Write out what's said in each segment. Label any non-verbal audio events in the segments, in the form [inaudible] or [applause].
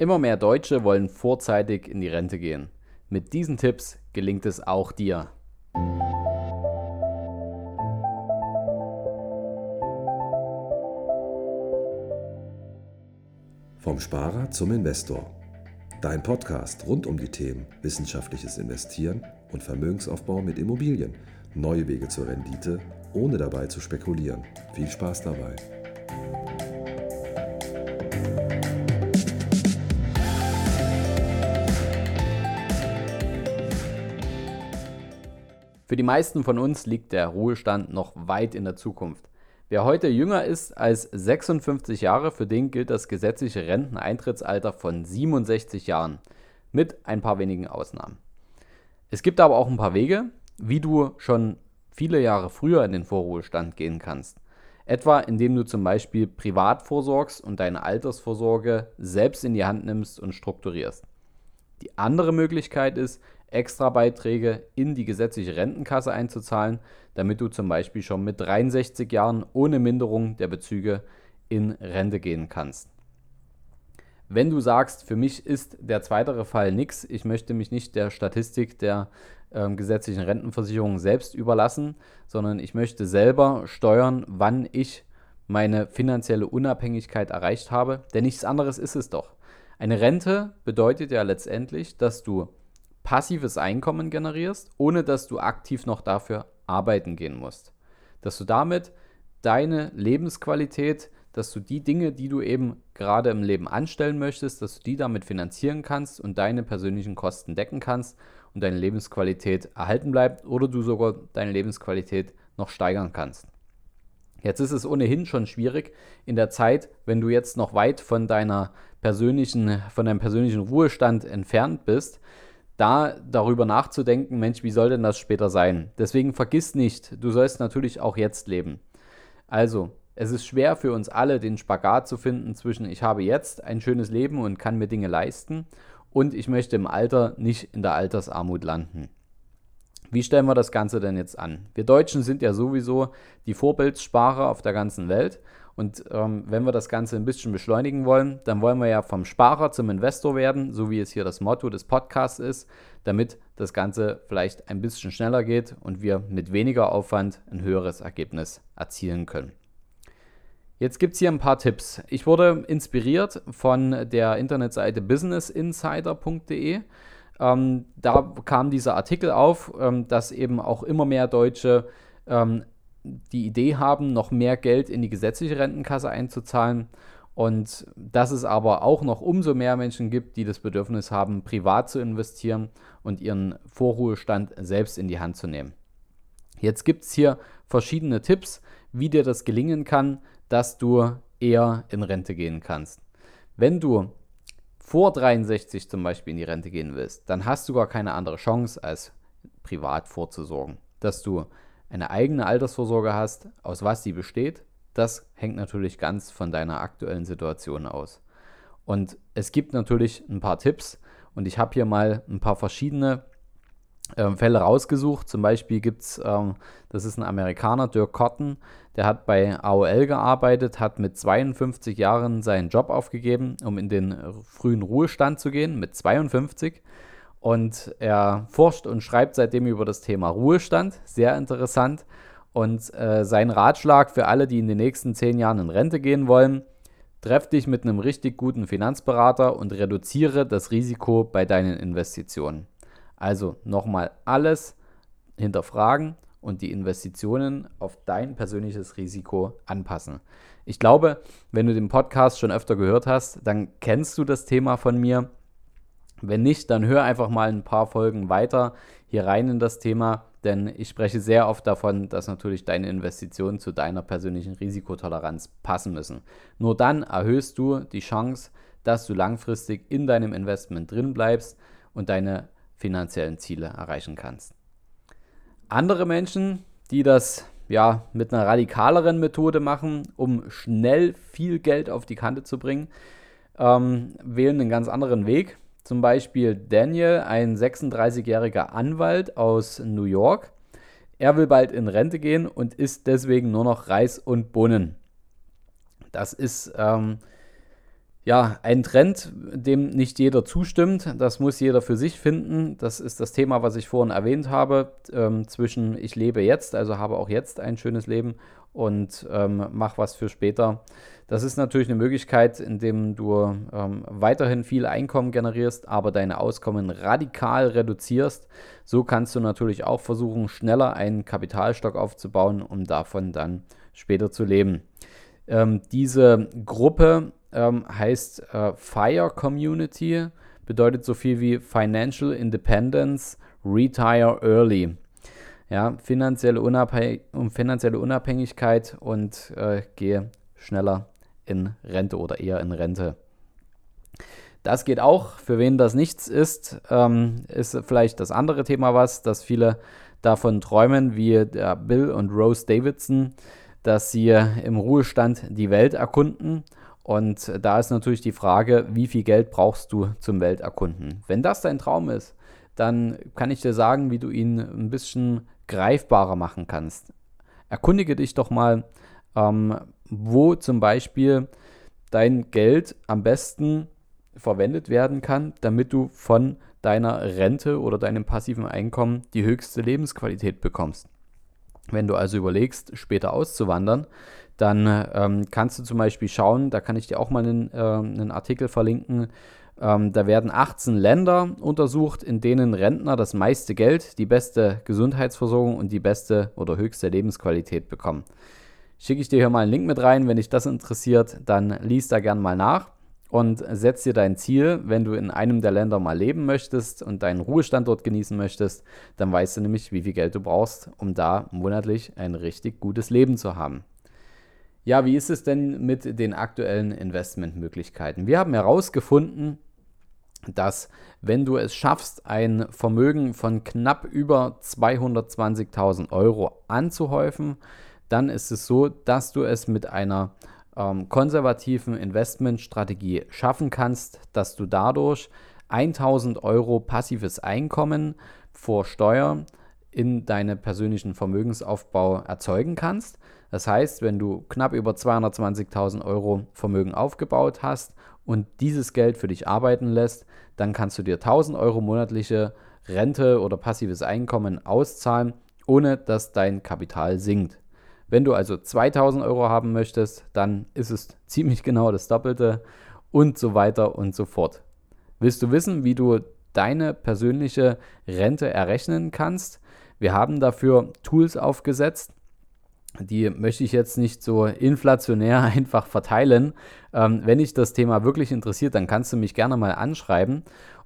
Immer mehr Deutsche wollen vorzeitig in die Rente gehen. Mit diesen Tipps gelingt es auch dir. Vom Sparer zum Investor. Dein Podcast rund um die Themen wissenschaftliches Investieren und Vermögensaufbau mit Immobilien. Neue Wege zur Rendite, ohne dabei zu spekulieren. Viel Spaß dabei. Für die meisten von uns liegt der Ruhestand noch weit in der Zukunft. Wer heute jünger ist als 56 Jahre, für den gilt das gesetzliche Renteneintrittsalter von 67 Jahren, mit ein paar wenigen Ausnahmen. Es gibt aber auch ein paar Wege, wie du schon viele Jahre früher in den Vorruhestand gehen kannst. Etwa indem du zum Beispiel privat vorsorgst und deine Altersvorsorge selbst in die Hand nimmst und strukturierst. Die andere Möglichkeit ist, Extrabeiträge in die gesetzliche Rentenkasse einzuzahlen, damit du zum Beispiel schon mit 63 Jahren ohne Minderung der Bezüge in Rente gehen kannst. Wenn du sagst, für mich ist der zweitere Fall nichts, ich möchte mich nicht der Statistik der äh, gesetzlichen Rentenversicherung selbst überlassen, sondern ich möchte selber steuern, wann ich meine finanzielle Unabhängigkeit erreicht habe, denn nichts anderes ist es doch. Eine Rente bedeutet ja letztendlich, dass du passives Einkommen generierst, ohne dass du aktiv noch dafür arbeiten gehen musst. Dass du damit deine Lebensqualität, dass du die Dinge, die du eben gerade im Leben anstellen möchtest, dass du die damit finanzieren kannst und deine persönlichen Kosten decken kannst und deine Lebensqualität erhalten bleibt oder du sogar deine Lebensqualität noch steigern kannst. Jetzt ist es ohnehin schon schwierig in der Zeit, wenn du jetzt noch weit von deiner persönlichen, von deinem persönlichen Ruhestand entfernt bist, da darüber nachzudenken, Mensch, wie soll denn das später sein? Deswegen vergiss nicht, du sollst natürlich auch jetzt leben. Also, es ist schwer für uns alle, den Spagat zu finden zwischen ich habe jetzt ein schönes Leben und kann mir Dinge leisten und ich möchte im Alter nicht in der Altersarmut landen. Wie stellen wir das Ganze denn jetzt an? Wir Deutschen sind ja sowieso die Vorbildssparer auf der ganzen Welt und ähm, wenn wir das Ganze ein bisschen beschleunigen wollen, dann wollen wir ja vom Sparer zum Investor werden, so wie es hier das Motto des Podcasts ist, damit das Ganze vielleicht ein bisschen schneller geht und wir mit weniger Aufwand ein höheres Ergebnis erzielen können. Jetzt gibt es hier ein paar Tipps. Ich wurde inspiriert von der Internetseite businessinsider.de. Ähm, da kam dieser Artikel auf, ähm, dass eben auch immer mehr Deutsche ähm, die Idee haben, noch mehr Geld in die gesetzliche Rentenkasse einzuzahlen und dass es aber auch noch umso mehr Menschen gibt, die das Bedürfnis haben, privat zu investieren und ihren Vorruhestand selbst in die Hand zu nehmen. Jetzt gibt es hier verschiedene Tipps, wie dir das gelingen kann, dass du eher in Rente gehen kannst. Wenn du vor 63 zum Beispiel in die Rente gehen willst, dann hast du gar keine andere Chance, als privat vorzusorgen. Dass du eine eigene Altersvorsorge hast, aus was sie besteht, das hängt natürlich ganz von deiner aktuellen Situation aus. Und es gibt natürlich ein paar Tipps und ich habe hier mal ein paar verschiedene äh, Fälle rausgesucht. Zum Beispiel gibt es, ähm, das ist ein Amerikaner, Dirk Cotton, der hat bei AOL gearbeitet, hat mit 52 Jahren seinen Job aufgegeben, um in den frühen Ruhestand zu gehen, mit 52 und er forscht und schreibt seitdem über das Thema Ruhestand. Sehr interessant. Und äh, sein Ratschlag für alle, die in den nächsten zehn Jahren in Rente gehen wollen, treff dich mit einem richtig guten Finanzberater und reduziere das Risiko bei deinen Investitionen. Also nochmal alles hinterfragen und die Investitionen auf dein persönliches Risiko anpassen. Ich glaube, wenn du den Podcast schon öfter gehört hast, dann kennst du das Thema von mir. Wenn nicht, dann hör einfach mal ein paar Folgen weiter hier rein in das Thema, denn ich spreche sehr oft davon, dass natürlich deine Investitionen zu deiner persönlichen Risikotoleranz passen müssen. Nur dann erhöhst du die Chance, dass du langfristig in deinem Investment drin bleibst und deine finanziellen Ziele erreichen kannst. Andere Menschen, die das ja mit einer radikaleren Methode machen, um schnell viel Geld auf die Kante zu bringen, ähm, wählen einen ganz anderen Weg. Zum Beispiel Daniel, ein 36-jähriger Anwalt aus New York. Er will bald in Rente gehen und isst deswegen nur noch Reis und Bohnen. Das ist ähm, Ja, ein Trend, dem nicht jeder zustimmt, das muss jeder für sich finden. Das ist das Thema, was ich vorhin erwähnt habe, ähm, zwischen ich lebe jetzt, also habe auch jetzt ein schönes Leben und ähm, mach was für später. Das ist natürlich eine Möglichkeit, indem du ähm, weiterhin viel Einkommen generierst, aber deine Auskommen radikal reduzierst. So kannst du natürlich auch versuchen, schneller einen Kapitalstock aufzubauen, um davon dann später zu leben. Ähm, diese Gruppe ähm, heißt äh, FIRE Community, bedeutet so viel wie Financial Independence Retire Early. Ja, finanzielle, Unabhäng finanzielle Unabhängigkeit und äh, gehe schneller in Rente oder eher in Rente. Das geht auch. Für wen das nichts ist, ähm, ist vielleicht das andere Thema was, dass viele davon träumen, wie Bill und Rose Davidson, dass sie im Ruhestand die Welt erkunden und da ist natürlich die Frage, wie viel Geld brauchst du zum Welterkunden? Wenn das dein Traum ist, dann kann ich dir sagen, wie du ihn ein bisschen greifbarer machen kannst. Erkundige dich doch mal, ähm, wo zum Beispiel dein Geld am besten verwendet werden kann, damit du von deiner Rente oder deinem passiven Einkommen die höchste Lebensqualität bekommst. Wenn du also überlegst, später auszuwandern, dann ähm, kannst du zum Beispiel schauen, da kann ich dir auch mal einen, äh, einen Artikel verlinken. Ähm, da werden 18 Länder untersucht, in denen Rentner das meiste Geld, die beste Gesundheitsversorgung und die beste oder höchste Lebensqualität bekommen. Schicke ich dir hier mal einen Link mit rein, wenn dich das interessiert, dann lies da gern mal nach und setz dir dein Ziel, wenn du in einem der Länder mal leben möchtest und deinen Ruhestand dort genießen möchtest, dann weißt du nämlich, wie viel Geld du brauchst, um da monatlich ein richtig gutes Leben zu haben. Ja, wie ist es denn mit den aktuellen Investmentmöglichkeiten? Wir haben herausgefunden, dass wenn du es schaffst, ein Vermögen von knapp über 220.000 Euro anzuhäufen, dann ist es so, dass du es mit einer ähm, konservativen Investmentstrategie schaffen kannst, dass du dadurch 1000 Euro passives Einkommen vor Steuer in deinem persönlichen Vermögensaufbau erzeugen kannst. Das heißt, wenn du knapp über 220.000 Euro Vermögen aufgebaut hast und dieses Geld für dich arbeiten lässt, dann kannst du dir 1000 Euro monatliche Rente oder passives Einkommen auszahlen, ohne dass dein Kapital sinkt. Wenn du also 2000 Euro haben möchtest, dann ist es ziemlich genau das Doppelte und so weiter und so fort. Willst du wissen, wie du deine persönliche Rente errechnen kannst? Wir haben dafür Tools aufgesetzt, die möchte ich jetzt nicht so inflationär [laughs] einfach verteilen. Ähm, wenn dich das Thema wirklich interessiert, dann kannst du mich gerne mal anschreiben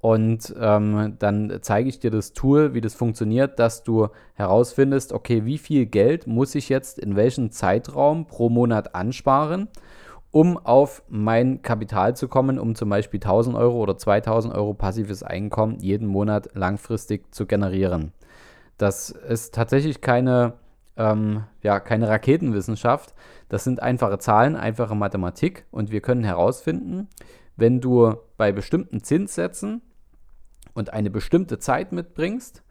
und ähm, dann zeige ich dir das Tool, wie das funktioniert, dass du herausfindest, okay, wie viel Geld muss ich jetzt in welchem Zeitraum pro Monat ansparen, um auf mein Kapital zu kommen, um zum Beispiel 1000 Euro oder 2000 Euro passives Einkommen jeden Monat langfristig zu generieren. Das ist tatsächlich keine ähm, ja, keine Raketenwissenschaft. Das sind einfache Zahlen, einfache Mathematik und wir können herausfinden, wenn du bei bestimmten Zinssätzen und eine bestimmte Zeit mitbringst,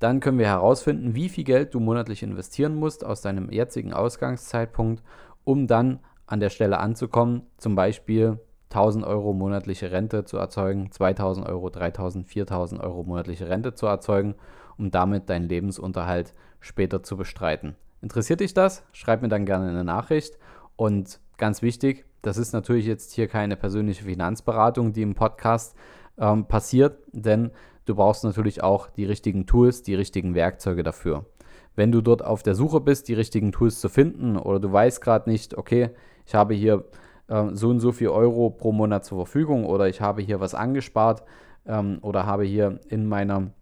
dann können wir herausfinden, wie viel Geld du monatlich investieren musst aus deinem jetzigen Ausgangszeitpunkt, um dann an der Stelle anzukommen, zum Beispiel 1000 Euro monatliche Rente zu erzeugen, 2000 Euro, 3000, 4000 Euro monatliche Rente zu erzeugen, um damit deinen Lebensunterhalt später zu bestreiten. Interessiert dich das? Schreib mir dann gerne eine Nachricht. Und ganz wichtig, das ist natürlich jetzt hier keine persönliche Finanzberatung, die im Podcast ähm, passiert, denn du brauchst natürlich auch die richtigen Tools, die richtigen Werkzeuge dafür. Wenn du dort auf der Suche bist, die richtigen Tools zu finden oder du weißt gerade nicht, okay, ich habe hier äh, so und so viel Euro pro Monat zur Verfügung oder ich habe hier was angespart ähm, oder habe hier in meiner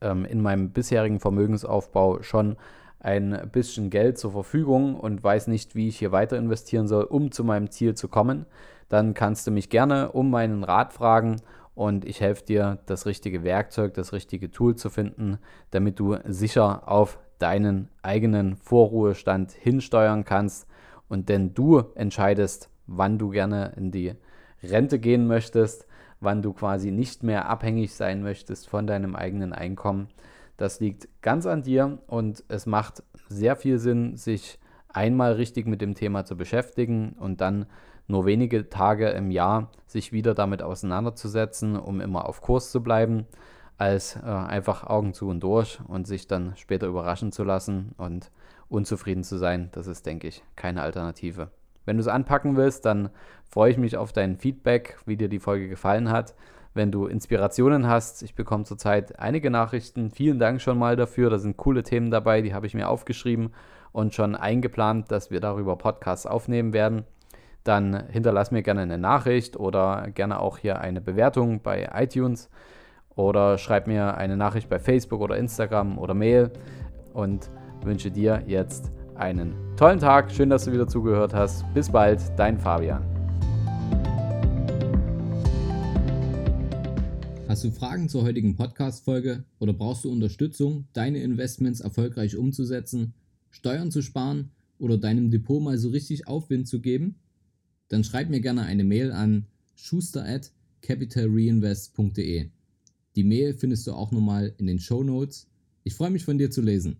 ähm, in meinem bisherigen Vermögensaufbau schon ein bisschen Geld zur Verfügung und weiß nicht, wie ich hier weiter investieren soll, um zu meinem Ziel zu kommen, dann kannst du mich gerne um meinen Rat fragen und ich helfe dir, das richtige Werkzeug, das richtige Tool zu finden, damit du sicher auf deinen eigenen Vorruhestand hinsteuern kannst und denn du entscheidest, wann du gerne in die Rente gehen möchtest wann du quasi nicht mehr abhängig sein möchtest von deinem eigenen Einkommen. Das liegt ganz an dir und es macht sehr viel Sinn, sich einmal richtig mit dem Thema zu beschäftigen und dann nur wenige Tage im Jahr sich wieder damit auseinanderzusetzen, um immer auf Kurs zu bleiben, als äh, einfach Augen zu und durch und sich dann später überraschen zu lassen und unzufrieden zu sein. Das ist, denke ich, keine Alternative. Wenn du es anpacken willst, dann freue ich mich auf dein Feedback, wie dir die Folge gefallen hat. Wenn du Inspirationen hast, ich bekomme zurzeit einige Nachrichten. Vielen Dank schon mal dafür. Da sind coole Themen dabei, die habe ich mir aufgeschrieben und schon eingeplant, dass wir darüber Podcasts aufnehmen werden. Dann hinterlass mir gerne eine Nachricht oder gerne auch hier eine Bewertung bei iTunes oder schreib mir eine Nachricht bei Facebook oder Instagram oder Mail und wünsche dir jetzt einen tollen Tag. Schön, dass du wieder zugehört hast. Bis bald, dein Fabian. Hast du Fragen zur heutigen Podcast-Folge oder brauchst du Unterstützung, deine Investments erfolgreich umzusetzen, Steuern zu sparen oder deinem Depot mal so richtig Aufwind zu geben? Dann schreib mir gerne eine Mail an schuster at capitalreinvest.de. Die Mail findest du auch nochmal in den Show Notes. Ich freue mich von dir zu lesen.